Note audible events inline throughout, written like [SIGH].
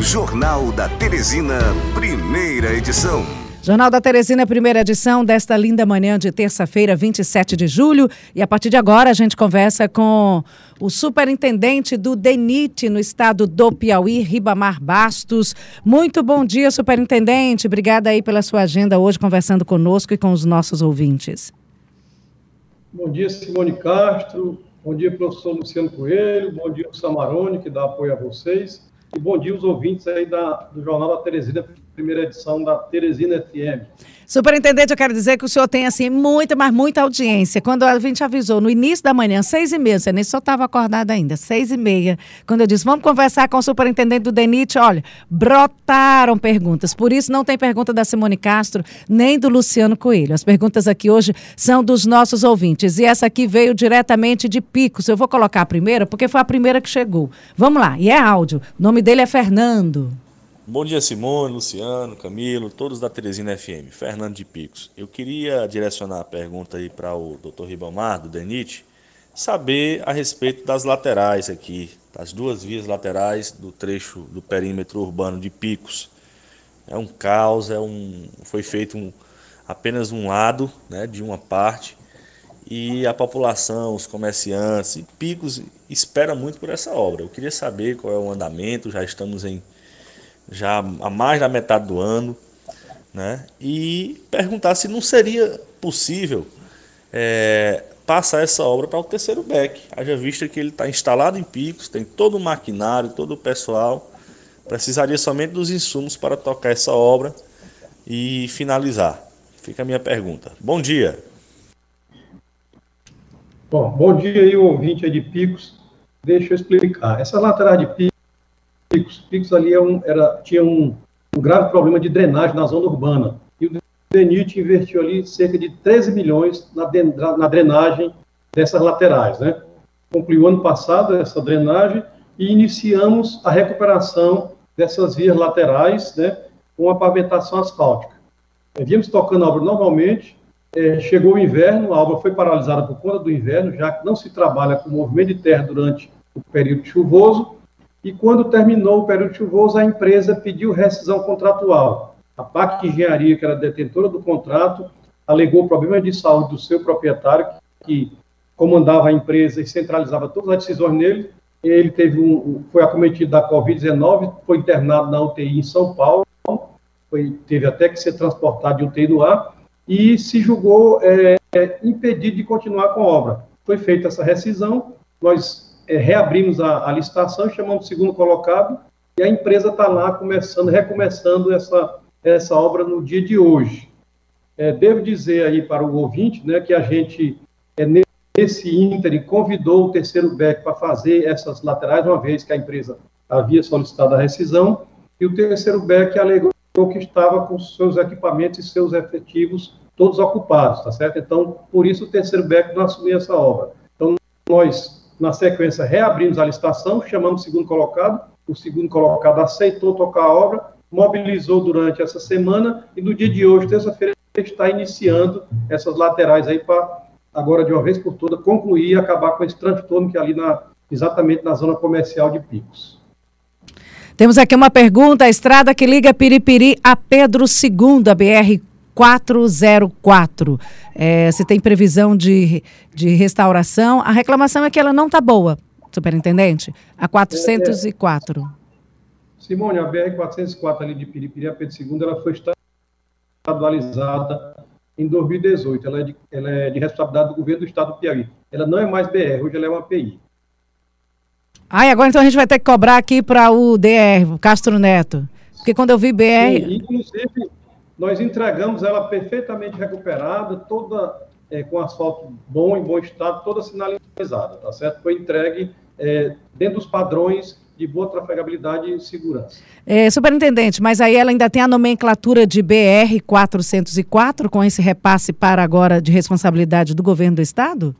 Jornal da Teresina, primeira edição. Jornal da Teresina, primeira edição desta linda manhã de terça-feira, 27 de julho. E a partir de agora a gente conversa com o superintendente do DENIT no estado do Piauí, Ribamar Bastos. Muito bom dia, superintendente. Obrigada aí pela sua agenda hoje, conversando conosco e com os nossos ouvintes. Bom dia, Simone Castro. Bom dia, professor Luciano Coelho. Bom dia, o Samarone, que dá apoio a vocês. E bom dia os ouvintes aí da, do Jornal da Teresina, primeira edição da Teresina FM. Superintendente, eu quero dizer que o senhor tem, assim, muita, mas muita audiência. Quando a gente avisou no início da manhã, seis e meia, você nem só estava acordado ainda, seis e meia, quando eu disse, vamos conversar com o superintendente do DENIT, olha, brotaram perguntas. Por isso não tem pergunta da Simone Castro, nem do Luciano Coelho. As perguntas aqui hoje são dos nossos ouvintes. E essa aqui veio diretamente de Picos. Eu vou colocar a primeira, porque foi a primeira que chegou. Vamos lá, e é áudio. O nome dele é Fernando. Bom dia, Simone, Luciano, Camilo, todos da Teresina FM. Fernando de Picos. Eu queria direcionar a pergunta aí para o Dr. Ribamar, do DENIT, saber a respeito das laterais aqui, das duas vias laterais do trecho do perímetro urbano de Picos. É um caos, é um, foi feito um, apenas um lado né, de uma parte e a população, os comerciantes Picos espera muito por essa obra. Eu queria saber qual é o andamento, já estamos em já há mais da metade do ano, né? e perguntar se não seria possível é, passar essa obra para o terceiro BEC, haja vista que ele está instalado em Picos, tem todo o maquinário, todo o pessoal, precisaria somente dos insumos para tocar essa obra e finalizar. Fica a minha pergunta. Bom dia. Bom, bom dia aí, ouvinte de Picos. Deixa eu explicar. Essa lateral de Picos Picos. Picos ali é um, era, tinha um, um, grave problema de drenagem na zona urbana. E o DENIT investiu ali cerca de 13 milhões na, na drenagem dessas laterais. Né? Concluiu ano passado essa drenagem e iniciamos a recuperação dessas vias laterais né, com a pavimentação asfáltica. É, víamos tocando a obra normalmente, é, chegou o inverno, a obra foi paralisada por conta do inverno, já que não se trabalha com movimento de terra durante o período chuvoso, e quando terminou o período chuvoso, a empresa pediu rescisão contratual. A PAC Engenharia, que era detentora do contrato, alegou problemas de saúde do seu proprietário, que comandava a empresa e centralizava todas as decisões nele. Ele teve um, foi acometido da Covid-19, foi internado na UTI em São Paulo, foi, teve até que ser transportado de UTI no ar, e se julgou é, é, impedido de continuar com a obra. Foi feita essa rescisão, nós é, reabrimos a, a, licitação, chamamos o segundo colocado, e a empresa está lá começando, recomeçando essa, essa obra no dia de hoje. É, devo dizer aí para o ouvinte né, que a gente, é, nesse ínter, convidou o terceiro BEC para fazer essas laterais, uma vez que a empresa havia solicitado a rescisão, e o terceiro BEC alegou que estava com seus equipamentos e seus efetivos todos ocupados, tá certo? Então, por isso o terceiro BEC não assumiu essa obra. Então, nós na sequência, reabrimos a licitação, chamamos o segundo colocado, o segundo colocado aceitou tocar a obra, mobilizou durante essa semana e no dia de hoje, terça-feira, está iniciando essas laterais aí para, agora de uma vez por todas, concluir e acabar com esse transtorno que é ali na, exatamente na zona comercial de Picos. Temos aqui uma pergunta: a estrada que liga Piripiri a Pedro II, a BR 404. É, se tem previsão de, de restauração. A reclamação é que ela não está boa, superintendente. A 404. É, Simone, a BR-404 ali de Piripiri a Pedro II, ela foi estadualizada em 2018. Ela é, de, ela é de responsabilidade do governo do estado do Piauí. Ela não é mais BR, hoje ela é uma PI. Ai, agora então a gente vai ter que cobrar aqui para o DR, Castro Neto. Porque quando eu vi BR. Sim, inclusive, nós entregamos ela perfeitamente recuperada, toda é, com asfalto bom, em bom estado, toda sinalizada, tá certo? Foi entregue é, dentro dos padrões de boa trafegabilidade e segurança. É, superintendente, mas aí ela ainda tem a nomenclatura de BR 404 com esse repasse para agora de responsabilidade do governo do estado?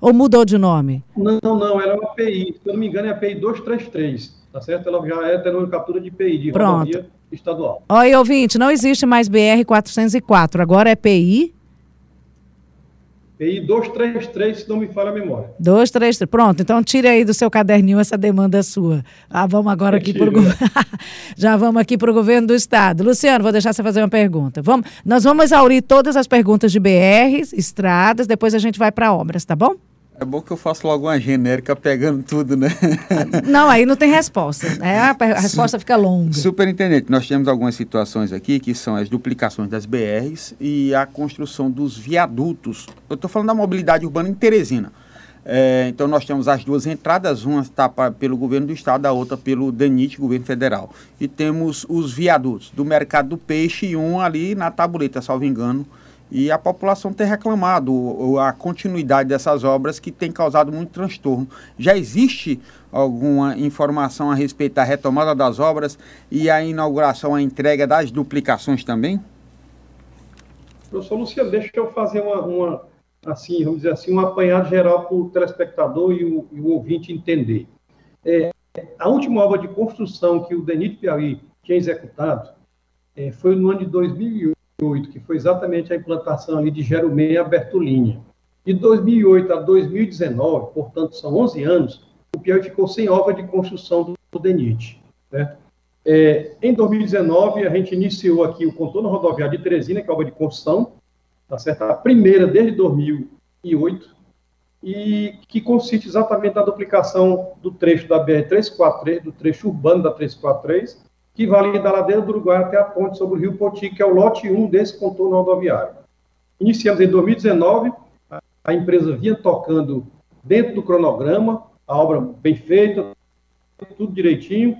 Ou mudou de nome? Não, não, ela é uma API. Se eu não me engano, é a API 233, tá certo? Ela já é a nomenclatura de PI, de Pronto. rodovia estadual. Oi, ouvinte, não existe mais BR-404, agora é PI? PI 233, se não me falha a memória. 233, pronto. Então tire aí do seu caderninho essa demanda sua. Ah, vamos agora aqui para o governo. Já vamos aqui para o governo do estado. Luciano, vou deixar você fazer uma pergunta. Vamos, nós vamos exaurir todas as perguntas de BRs, estradas, depois a gente vai para obras, tá bom? É bom que eu faço logo uma genérica pegando tudo, né? [LAUGHS] Não, aí não tem resposta. Né? A, a resposta fica longa. Superintendente, nós temos algumas situações aqui que são as duplicações das BRs e a construção dos viadutos. Eu estou falando da mobilidade urbana em Teresina. É, então nós temos as duas entradas, uma está pelo governo do estado, a outra pelo DENIT, governo federal. E temos os viadutos do mercado do peixe e um ali na tabuleta, salvo engano, e a população tem reclamado a continuidade dessas obras que tem causado muito transtorno. Já existe alguma informação a respeito da retomada das obras e a inauguração, a entrega das duplicações também? Professor Luciano, deixa eu fazer uma, uma assim, vamos dizer assim, um apanhado geral para o telespectador e o, e o, ouvinte entender. É, a última obra de construção que o DENIT Piauí tinha executado é, foi no ano de 2008 2008, que foi exatamente a implantação ali de Jeromei a Bertolínia. De 2008 a 2019, portanto, são 11 anos, o Piauí ficou sem obra de construção do DENIT. Né? É, em 2019, a gente iniciou aqui o contorno rodoviário de Teresina, que é obra de construção, tá certo? a primeira desde 2008, e que consiste exatamente na duplicação do trecho da BR-343, do trecho urbano da 343, que vai da ladeira do Uruguai até a ponte sobre o Rio Poti, que é o lote 1 desse contorno rodoviário. Iniciamos em 2019, a empresa vinha tocando dentro do cronograma, a obra bem feita, tudo direitinho,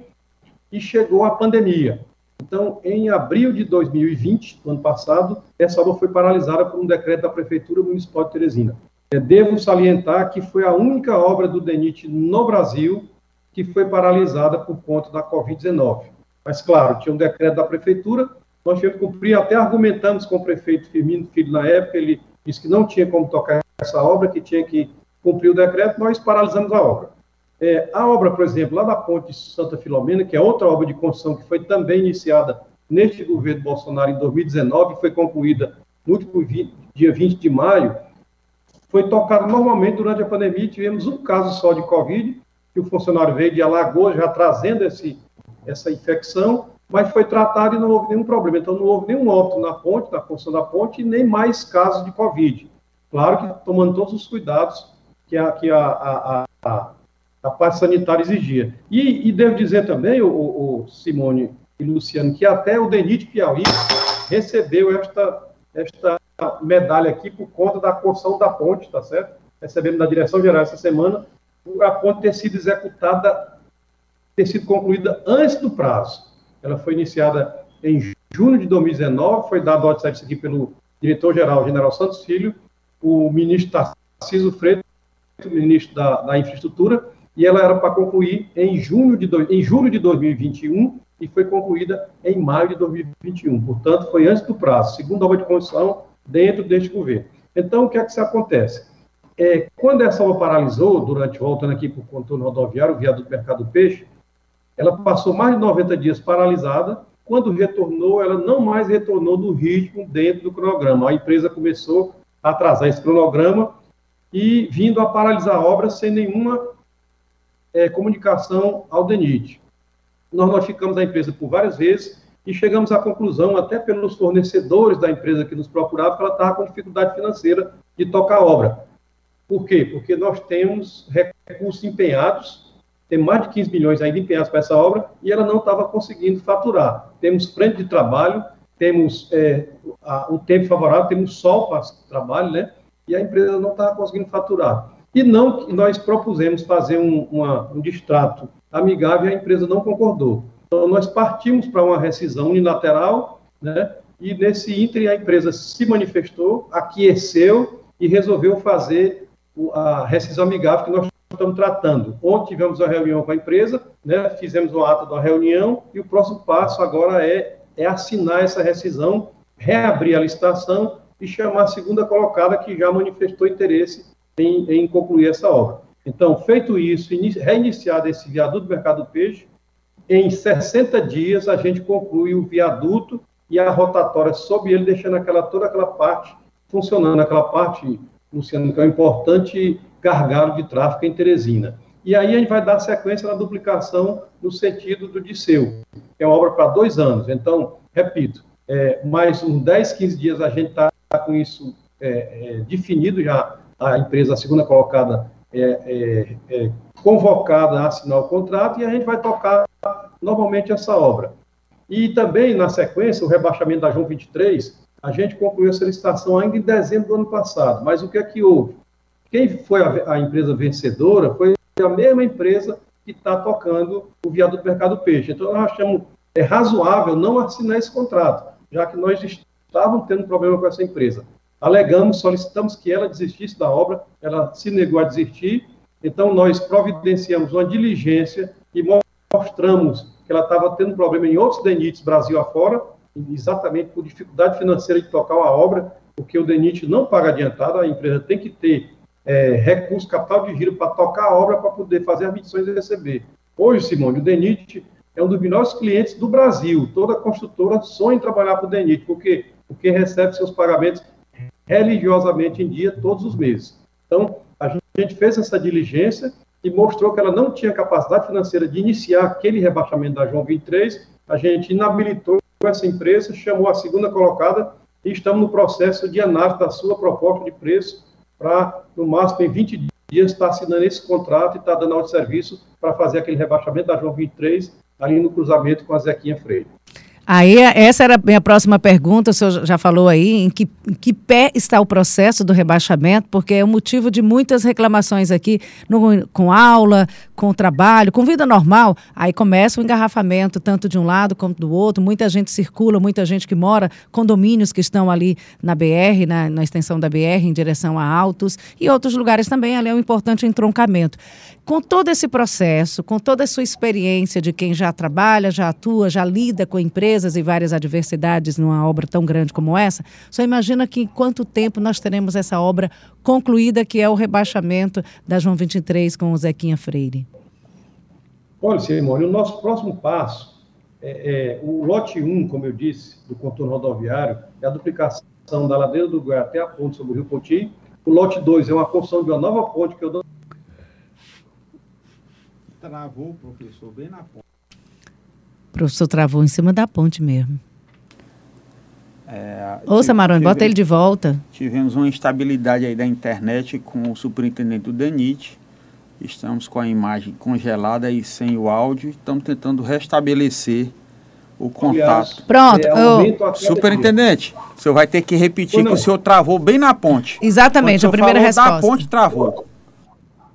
e chegou a pandemia. Então, em abril de 2020, ano passado, essa obra foi paralisada por um decreto da Prefeitura Municipal de Teresina. É, devo salientar que foi a única obra do DENIT no Brasil que foi paralisada por conta da Covid-19. Mas, claro, tinha um decreto da prefeitura, nós tivemos que cumprir, até argumentamos com o prefeito Firmino Filho na época, ele disse que não tinha como tocar essa obra, que tinha que cumprir o decreto, nós paralisamos a obra. É, a obra, por exemplo, lá da Ponte Santa Filomena, que é outra obra de construção que foi também iniciada neste governo Bolsonaro em 2019, foi concluída no último dia 20 de maio, foi tocada normalmente durante a pandemia, tivemos um caso só de Covid, que o funcionário veio de Alagoas já trazendo esse essa infecção, mas foi tratado e não houve nenhum problema. Então, não houve nenhum óbito na ponte, na construção da ponte, nem mais casos de Covid. Claro que tomando todos os cuidados que a, que a, a, a, a parte sanitária exigia. E, e devo dizer também, o, o, Simone e Luciano, que até o DENIT Piauí recebeu esta, esta medalha aqui por conta da construção da ponte, tá certo? Recebemos da Direção Geral essa semana, a ponte ter sido executada ter sido concluída antes do prazo. Ela foi iniciada em junho de 2019, foi dado a isso aqui pelo diretor-geral, general Santos Filho, o ministro Tarcísio Freitas, o ministro da, da Infraestrutura, e ela era para concluir em, junho de do, em julho de 2021 e foi concluída em maio de 2021. Portanto, foi antes do prazo, segunda obra de construção dentro deste governo. Então, o que é que se acontece? É, quando essa obra paralisou, durante, voltando aqui para o contorno rodoviário, o viaduto Mercado Peixe, ela passou mais de 90 dias paralisada. Quando retornou, ela não mais retornou do ritmo dentro do cronograma. A empresa começou a atrasar esse cronograma e vindo a paralisar a obra sem nenhuma é, comunicação ao DENIT. Nós notificamos a empresa por várias vezes e chegamos à conclusão, até pelos fornecedores da empresa que nos procuravam, que ela estava com dificuldade financeira de tocar a obra. Por quê? Porque nós temos recursos empenhados tem mais de 15 milhões ainda empenhados para essa obra e ela não estava conseguindo faturar. Temos frente de trabalho, temos é, a, um tempo favorável, temos sol para trabalho, né? E a empresa não estava conseguindo faturar. E não, nós propusemos fazer um, uma, um distrato amigável e a empresa não concordou. Então, nós partimos para uma rescisão unilateral, né? E nesse ínter a empresa se manifestou, aqueceu e resolveu fazer a rescisão amigável que nós estamos tratando. Ontem tivemos uma reunião com a empresa, né, fizemos o ato da reunião e o próximo passo agora é, é assinar essa rescisão, reabrir a licitação e chamar a segunda colocada que já manifestou interesse em, em concluir essa obra. Então, feito isso, reiniciado esse viaduto do Mercado do Peixe, em 60 dias a gente conclui o viaduto e a rotatória sob ele, deixando aquela, toda aquela parte funcionando, aquela parte Luciano, que é importante gargalo de tráfego em Teresina. E aí a gente vai dar sequência na duplicação no sentido do Disseu, que é uma obra para dois anos. Então, repito, é, mais uns 10, 15 dias a gente está com isso é, é, definido já, a empresa, a segunda colocada, é, é, é, convocada a assinar o contrato e a gente vai tocar normalmente essa obra. E também, na sequência, o rebaixamento da João 23, a gente concluiu a solicitação ainda em dezembro do ano passado. Mas o que é que houve? Quem foi a, a empresa vencedora foi a mesma empresa que está tocando o viaduto Mercado Peixe. Então, nós achamos é razoável não assinar esse contrato, já que nós estávamos tendo problema com essa empresa. Alegamos, solicitamos que ela desistisse da obra, ela se negou a desistir, então nós providenciamos uma diligência e mostramos que ela estava tendo problema em outros DENITs Brasil afora, exatamente por dificuldade financeira de tocar a obra, porque o DENIT não paga adiantado, a empresa tem que ter é, recurso, capital de giro para tocar a obra, para poder fazer as medições e receber. Hoje, Simone, o DENIT é um dos melhores clientes do Brasil. Toda construtora sonha em trabalhar para o DENIT, porque, porque recebe seus pagamentos religiosamente em dia todos os meses. Então, a gente fez essa diligência e mostrou que ela não tinha capacidade financeira de iniciar aquele rebaixamento da João 23. A gente inabilitou essa empresa, chamou a segunda colocada e estamos no processo de análise da sua proposta de preço para, no máximo, em 20 dias, estar assinando esse contrato e estar dando ao serviço para fazer aquele rebaixamento da João 23 ali no cruzamento com a Zequinha Freire. Aí, essa era a minha próxima pergunta, o senhor já falou aí, em que, em que pé está o processo do rebaixamento, porque é o motivo de muitas reclamações aqui, no, com aula, com trabalho, com vida normal, aí começa o engarrafamento, tanto de um lado quanto do outro, muita gente circula, muita gente que mora, condomínios que estão ali na BR, na, na extensão da BR, em direção a Altos, e outros lugares também, ali é um importante entroncamento. Com todo esse processo, com toda a sua experiência de quem já trabalha, já atua, já lida com empresas, e várias adversidades numa obra tão grande como essa, só imagina que em quanto tempo nós teremos essa obra concluída, que é o rebaixamento da João 23 com o Zequinha Freire. Olha, Simone, o nosso próximo passo é, é, o lote 1, como eu disse, do contorno rodoviário, é a duplicação da ladeira do Goiás até a ponte sobre o Rio Poti. O lote 2 é uma construção de uma nova ponte que eu dou. Travou, professor, bem na ponte. O professor travou em cima da ponte mesmo. É, Ouça, Maroni, bota ele de volta. Tivemos uma instabilidade aí da internet com o superintendente do DENIT. Estamos com a imagem congelada e sem o áudio. Estamos tentando restabelecer o contato. Pronto. É, Superintendente, o senhor vai ter que repetir que o senhor travou bem na ponte. Exatamente, a primeira resposta. Da ponte travou.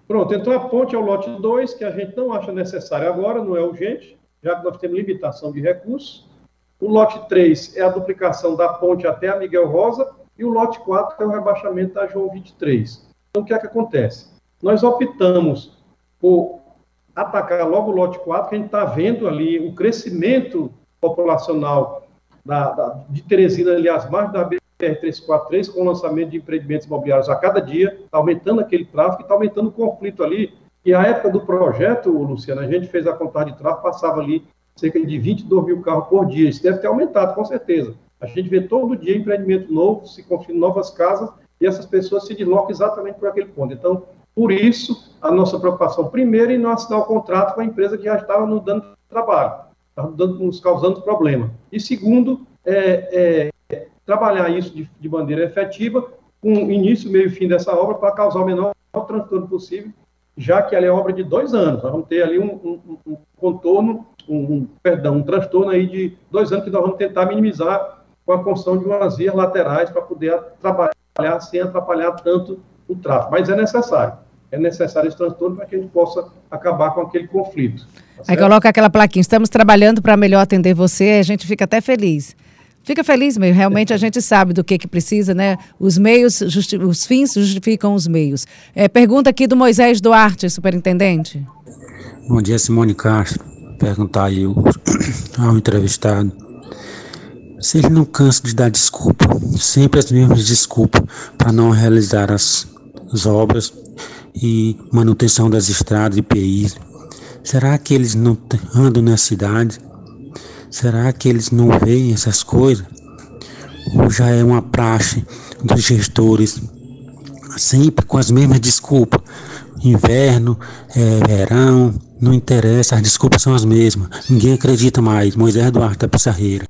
Pronto, então a ponte é o lote 2, que a gente não acha necessário agora, não é urgente já que nós temos limitação de recursos. O lote 3 é a duplicação da ponte até a Miguel Rosa, e o lote 4 é o rebaixamento da João 23. Então, o que é que acontece? Nós optamos por atacar logo o lote 4, que a gente está vendo ali o crescimento populacional da, da, de Teresina, aliás, mais da BR-343, com o lançamento de empreendimentos imobiliários a cada dia, está aumentando aquele tráfego, está aumentando o conflito ali e a época do projeto, Luciano, a gente fez a contagem de tráfego, passava ali cerca de 22 mil carros por dia. Isso deve ter aumentado, com certeza. A gente vê todo dia empreendimento novo, se construindo novas casas, e essas pessoas se deslocam exatamente por aquele ponto. Então, por isso, a nossa preocupação, primeiro, em não assinar o contrato com a empresa que já estava nos dando trabalho, nos causando problema. E segundo, é, é, trabalhar isso de, de maneira efetiva, com início, meio e fim dessa obra, para causar o menor transtorno possível já que ela é obra de dois anos. Nós vamos ter ali um, um, um contorno, um, perdão, um transtorno aí de dois anos que nós vamos tentar minimizar com a construção de umas vias laterais para poder trabalhar sem atrapalhar tanto o tráfego. Mas é necessário. É necessário esse transtorno para que a gente possa acabar com aquele conflito. Tá Aí coloca aquela plaquinha, estamos trabalhando para melhor atender você, a gente fica até feliz. Fica feliz mesmo. Realmente a gente sabe do que, que precisa, né? Os meios, os fins justificam os meios. É, pergunta aqui do Moisés Duarte, superintendente. Bom dia, Simone Castro. Perguntar aí [CLEARS THROAT] ao entrevistado se ele não cansa de dar desculpa, sempre as mesmas desculpas para não realizar as, as obras e manutenção das estradas e PIs. Será que eles não andam na cidade Será que eles não veem essas coisas? Ou já é uma praxe dos gestores sempre com as mesmas desculpas. Inverno, é, verão, não interessa, as desculpas são as mesmas. Ninguém acredita mais. Moisés Eduardo da Pissarreira.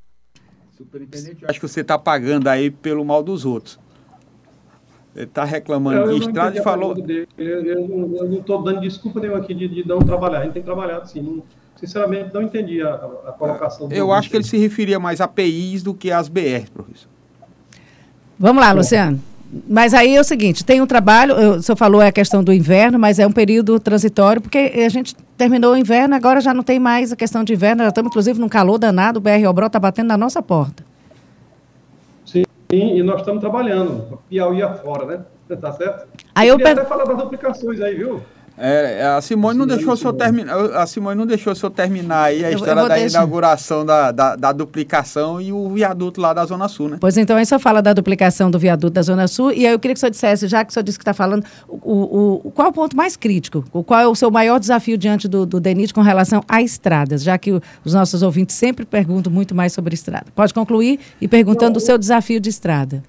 Superintendente, eu acho que você está pagando aí pelo mal dos outros. Ele está reclamando de estrada e falou. Eu, eu, não estou dando desculpa nenhuma aqui de, de, não trabalhar. A gente tem trabalhado sim. Não, sinceramente, não entendi a, a colocação. Eu acho que ele se referia mais a PIs do que às BR, professor. Vamos lá, Luciano. Mas aí é o seguinte, tem um trabalho, o senhor falou é a questão do inverno, mas é um período transitório, porque a gente terminou o inverno, agora já não tem mais a questão de inverno, já estamos inclusive num calor danado, o BR Obró está batendo na nossa porta. Sim, e nós estamos trabalhando, Piauí afora, né? Tá certo? Aí eu, eu per... até falar das duplicações aí, viu? É, a Simone não deixou o senhor terminar. A Simone não deixou o senhor terminar aí a eu, história eu da deixar. inauguração da, da, da, duplicação e o viaduto lá da Zona Sul, né? Pois então, aí só fala da duplicação do viaduto da Zona Sul. E aí eu queria que o senhor dissesse, já que o senhor disse que está falando, o, o, qual é o ponto mais crítico? Qual é o seu maior desafio diante do, do DENIT com relação a estradas? Já que o, os nossos ouvintes sempre perguntam muito mais sobre estrada. Pode concluir e perguntando não, o seu desafio de estrada.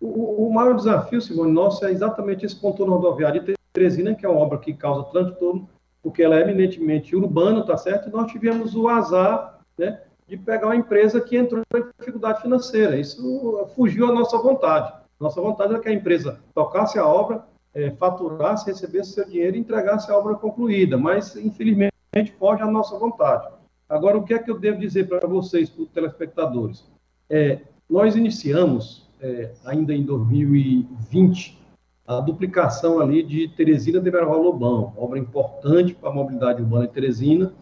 O, o, maior desafio, Simone, nosso é exatamente esse contorno rodoviário Teresina, que é uma obra que causa transtorno, porque ela é eminentemente urbana, tá certo? E nós tivemos o azar, né, de pegar uma empresa que entrou em dificuldade financeira. Isso fugiu à nossa vontade. Nossa vontade era que a empresa tocasse a obra, é, faturasse, recebesse seu dinheiro e entregasse a obra concluída, mas infelizmente foge à nossa vontade. Agora, o que é que eu devo dizer para vocês, para os telespectadores? É, nós iniciamos, é, ainda em 2020, a duplicação ali de Teresina de Verval Lobão, obra importante para a mobilidade urbana de Teresina.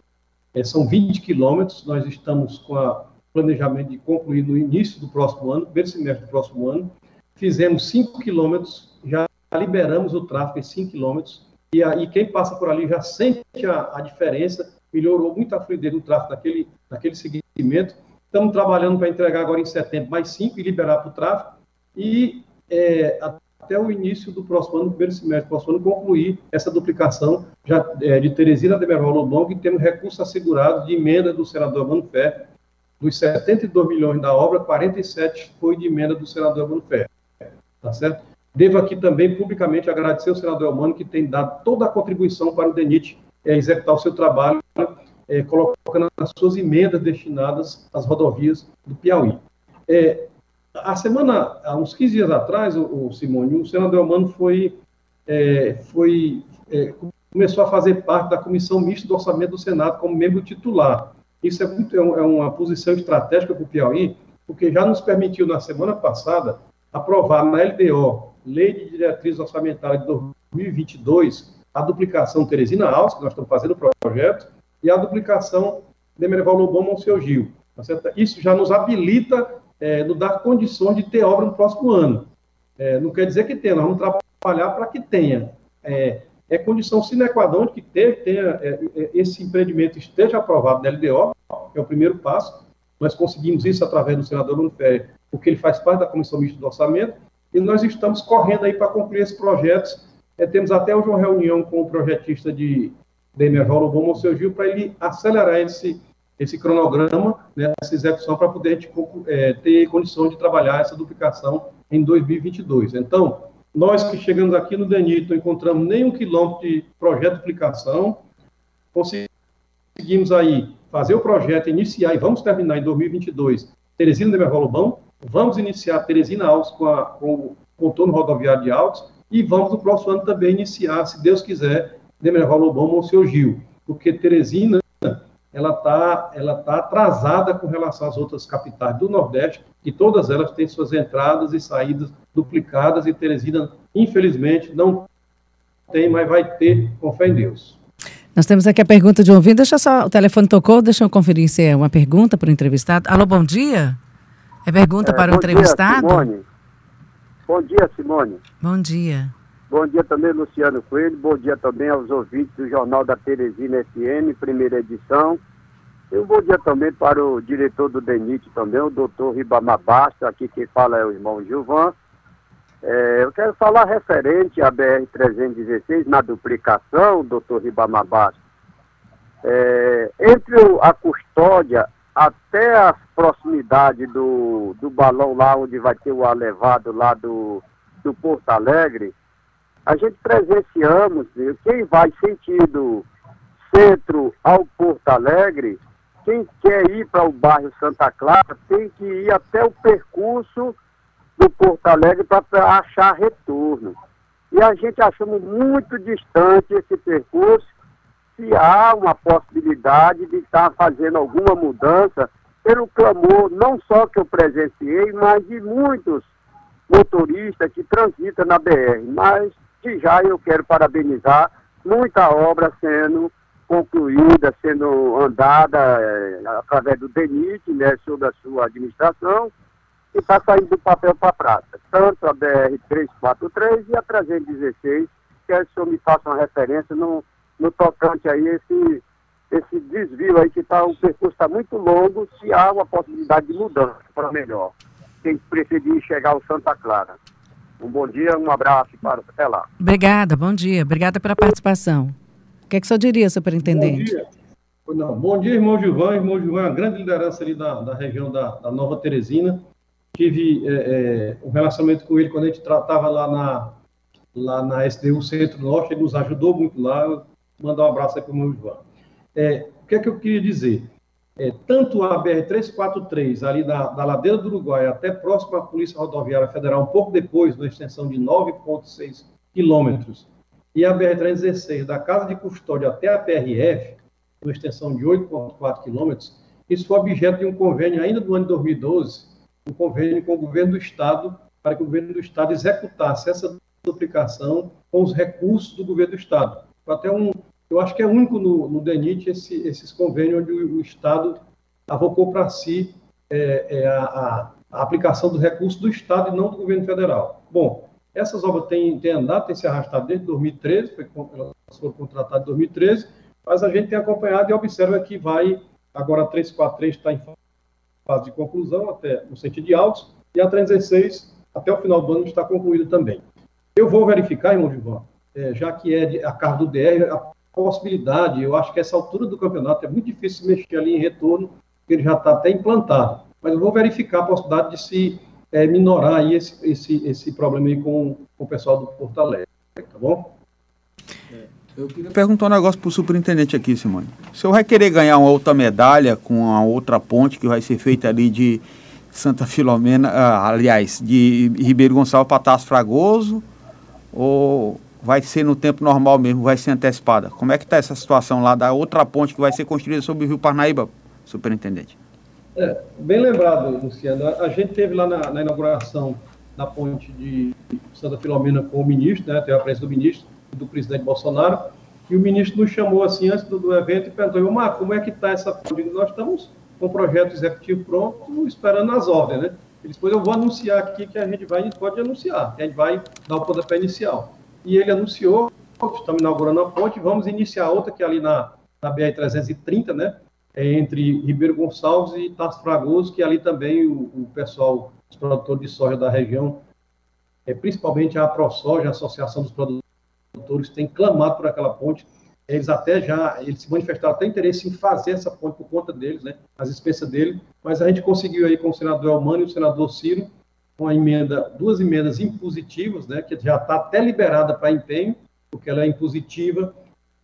É, são 20 quilômetros, nós estamos com o planejamento de concluir no início do próximo ano, primeiro semestre do próximo ano. Fizemos 5 quilômetros, já liberamos o tráfego em 5 quilômetros, e aí quem passa por ali já sente a, a diferença, melhorou muito a fluidez do tráfego naquele, naquele segmento. Estamos trabalhando para entregar agora em setembro mais 5 e liberar para o tráfego. E é, até o início do próximo ano, primeiro semestre do próximo ano, concluir essa duplicação já, é, de Teresina de Merval Lobão, e temos recursos assegurados de emenda do senador Ferro. Dos 72 milhões da obra, 47 foi de emenda do senador Ferro. Tá certo? Devo aqui também publicamente agradecer ao senador Elmano, que tem dado toda a contribuição para o DENIT é, executar o seu trabalho, é, colocando as suas emendas destinadas às rodovias do Piauí. É, a semana, há uns 15 dias atrás, o, o Simone, o senador Elmano foi, é, foi é, começou a fazer parte da comissão mista do orçamento do Senado como membro titular. Isso é, muito, é, é uma posição estratégica para o Piauí, porque já nos permitiu, na semana passada, aprovar na LDO, Lei de Diretriz Orçamentária de 2022, a duplicação Teresina Alves, que nós estamos fazendo o projeto, e a duplicação de Merval Lobão Monsenhor Gil. Tá Isso já nos habilita é, nos dar condições de ter obra no próximo ano. É, não quer dizer que tenha, nós vamos trabalhar para que tenha. É, é condição sine qua non que ter, tenha, é, é, esse empreendimento esteja aprovado na LDO, é o primeiro passo. Nós conseguimos isso através do senador Nuno porque ele faz parte da Comissão Mista do Orçamento, e nós estamos correndo aí para concluir esses projetos. É, temos até hoje uma reunião com o projetista de, de Emerval Bom Seu Gil, para ele acelerar esse, esse cronograma, né, essa execução, para poder a gente, é, ter condições de trabalhar essa duplicação em 2022. Então, nós que chegamos aqui no DENIT, não encontramos nenhum quilômetro de projeto de duplicação, conseguimos aí fazer o projeto, iniciar e vamos terminar em 2022 Teresina de Mervolobão, vamos iniciar Teresina Alves com, a, com o contorno rodoviário de Altos e vamos no próximo ano também iniciar, se Deus quiser, Demerval Lobão, Monsenhor Gil, porque Teresina ela está ela tá atrasada com relação às outras capitais do Nordeste, que todas elas têm suas entradas e saídas duplicadas, e Teresina, infelizmente, não tem, mas vai ter, com fé em Deus. Nós temos aqui a pergunta de um ouvinte. Deixa só, o telefone tocou, deixa eu conferir se é uma pergunta para o entrevistado. Alô, bom dia? É pergunta é, para o entrevistado? Dia, Simone. Bom dia, Simone. Bom dia. Bom dia também, Luciano Coelho. Bom dia também aos ouvintes do Jornal da Teresina FM, primeira edição. E um bom dia também para o diretor do DENIT também, o doutor Ribamar Basta. Aqui quem fala é o irmão Gilvan. É, eu quero falar referente à BR-316 na duplicação, doutor Ribamar Basta. É, entre a custódia até a proximidade do, do balão lá onde vai ter o alevado lá do, do Porto Alegre, a gente presenciamos, quem vai sentido centro ao Porto Alegre, quem quer ir para o bairro Santa Clara tem que ir até o percurso do Porto Alegre para achar retorno. E a gente achamos muito distante esse percurso, se há uma possibilidade de estar fazendo alguma mudança pelo clamor, não só que eu presenciei, mas de muitos motoristas que transitam na BR. Mas, de já, eu quero parabenizar muita obra sendo concluída, sendo andada é, através do DENIT, né, sob a sua administração, e está saindo do papel para a prata. Tanto a BR-343 e a 316, que é, o senhor me faça uma referência no, no tocante aí esse, esse desvio aí que tá, o percurso está muito longo, se há uma possibilidade de mudança para melhor. Quem preferir chegar ao Santa Clara. Um bom dia, um abraço para até lá. Obrigada, bom dia. Obrigada pela participação. O que, é que o senhor diria, superintendente? Bom dia. Não, bom dia, irmão Gilvan. Irmão Gilvan é uma grande liderança ali da, da região da, da Nova Teresina. Tive é, é, um relacionamento com ele quando a gente tratava lá na, lá na SDU Centro-Norte. Ele nos ajudou muito lá. Mandar um abraço aí para o irmão Gilvan. É, o que é que eu queria dizer? É, tanto a BR-343, ali da, da ladeira do Uruguai até próximo à Polícia Rodoviária Federal, um pouco depois, na extensão de 9,6 quilômetros, e a BR-316, da Casa de Custódia até a PRF, uma extensão de 8,4 quilômetros, isso foi objeto de um convênio ainda do ano de 2012, um convênio com o governo do Estado, para que o governo do Estado executasse essa duplicação com os recursos do governo do Estado. Foi até um, eu acho que é único no, no DENIT esse, esses convênios onde o, o Estado avocou para si é, é, a, a, aplicação do recurso do Estado e não do governo federal. Bom, essas obras têm, têm andado, têm se arrastado desde 2013, foi, elas foram contratadas em 2013, mas a gente tem acompanhado e observa que vai, agora a 343 está em fase de conclusão, até no sentido de autos, e a 316, até o final do ano, está concluída também. Eu vou verificar, irmão Gilvan, é, já que é a carga do DR, a possibilidade, eu acho que essa altura do campeonato é muito difícil mexer ali em retorno, porque ele já está até implantado. Mas eu vou verificar a possibilidade de se é, minorar aí esse, esse, esse problema aí com, com o pessoal do Porto Alegre, tá bom? Eu queria perguntar um negócio para o superintendente aqui, Simone. O senhor vai querer ganhar uma outra medalha com a outra ponte que vai ser feita ali de Santa Filomena, ah, aliás, de Ribeiro Gonçalves para Tasso Fragoso? Ou vai ser no tempo normal mesmo, vai ser antecipada? Como é que está essa situação lá da outra ponte que vai ser construída sobre o Rio Parnaíba, superintendente? É, bem lembrado, Luciano. A gente teve lá na, na inauguração da ponte de Santa Filomena com o ministro, né, teve a presença do ministro, do presidente Bolsonaro, e o ministro nos chamou assim antes do, do evento e perguntou, Marco, como é que está essa ponte? Nós estamos com o projeto executivo pronto, esperando as ordens, né? Depois eu vou anunciar aqui que a gente vai, pode anunciar, que a gente vai dar o pontapé inicial. E ele anunciou, estamos inaugurando a ponte, vamos iniciar outra que é ali na, na BR-330, né? é entre Ribeiro Gonçalves e Tarso Fragoso, que ali também o, o, pessoal, os produtores de soja da região, é, principalmente a ProSoja, a Associação dos Produtores, tem clamado por aquela ponte. Eles até já, eles se manifestaram até interesse em fazer essa ponte por conta deles, né, as expensas dele, mas a gente conseguiu aí com o senador Elmano e o senador Ciro, com a emenda, duas emendas impositivas, né, que já está até liberada para empenho, porque ela é impositiva,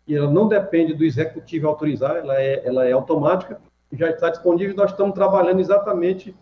e ela não depende do executivo autorizar, ela é, ela é automática, já está disponível. Nós estamos trabalhando exatamente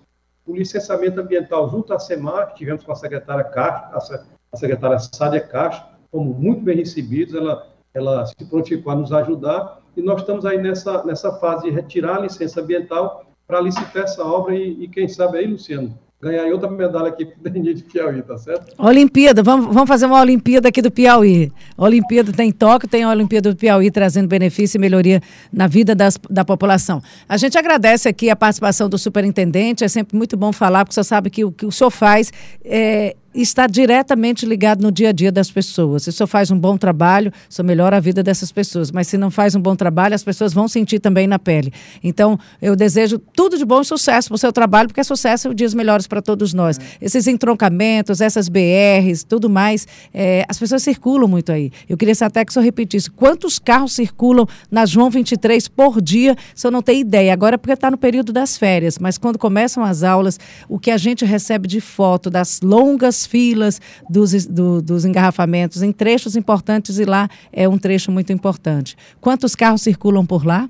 o licenciamento ambiental junto à SEMAR, tivemos com a secretária Castro, a secretária Sádia Castro, como muito bem recebidos, ela, ela se prontificou a nos ajudar, e nós estamos aí nessa, nessa fase de retirar a licença ambiental para licitar essa obra, e, e quem sabe aí, Luciano, ganhar outra medalha aqui o DNI de Piauí, tá certo? Olimpíada, vamos, vamos fazer uma Olimpíada aqui do Piauí. Olimpíada tem Tóquio, tem a Olimpíada do Piauí trazendo benefício e melhoria na vida das, da população. A gente agradece aqui a participação do superintendente, é sempre muito bom falar, porque você sabe que o que o senhor faz é, está diretamente ligado no dia a dia das pessoas. Se o senhor faz um bom trabalho, isso melhora a vida dessas pessoas. Mas se não faz um bom trabalho, as pessoas vão sentir também na pele. Então, eu desejo tudo de bom e sucesso para o seu trabalho, porque sucesso é dias melhores para todos nós. É. Esses entroncamentos, essas BRs, tudo mais, é, as pessoas circulam muito aí. Eu queria até que o senhor repetisse quantos carros circulam na João 23 por dia, se eu não tenho ideia. Agora, porque está no período das férias, mas quando começam as aulas, o que a gente recebe de foto das longas filas, dos, do, dos engarrafamentos em trechos importantes e lá é um trecho muito importante. Quantos carros circulam por lá?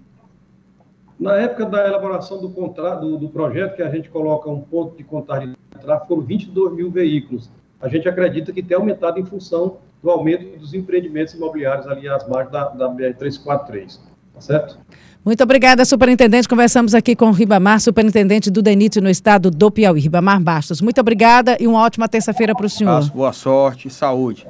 Na época da elaboração do, contrato, do, do projeto, que a gente coloca um ponto de contagem de tráfego, foram 22 mil veículos. A gente acredita que tem aumentado em função do aumento dos empreendimentos imobiliários ali às margens da, da BR-343. Tá certo? Muito obrigada, superintendente. Conversamos aqui com o Ribamar, superintendente do DENIT no estado do Piauí. Ribamar Bastos. Muito obrigada e uma ótima terça-feira para o senhor. Boa sorte e saúde.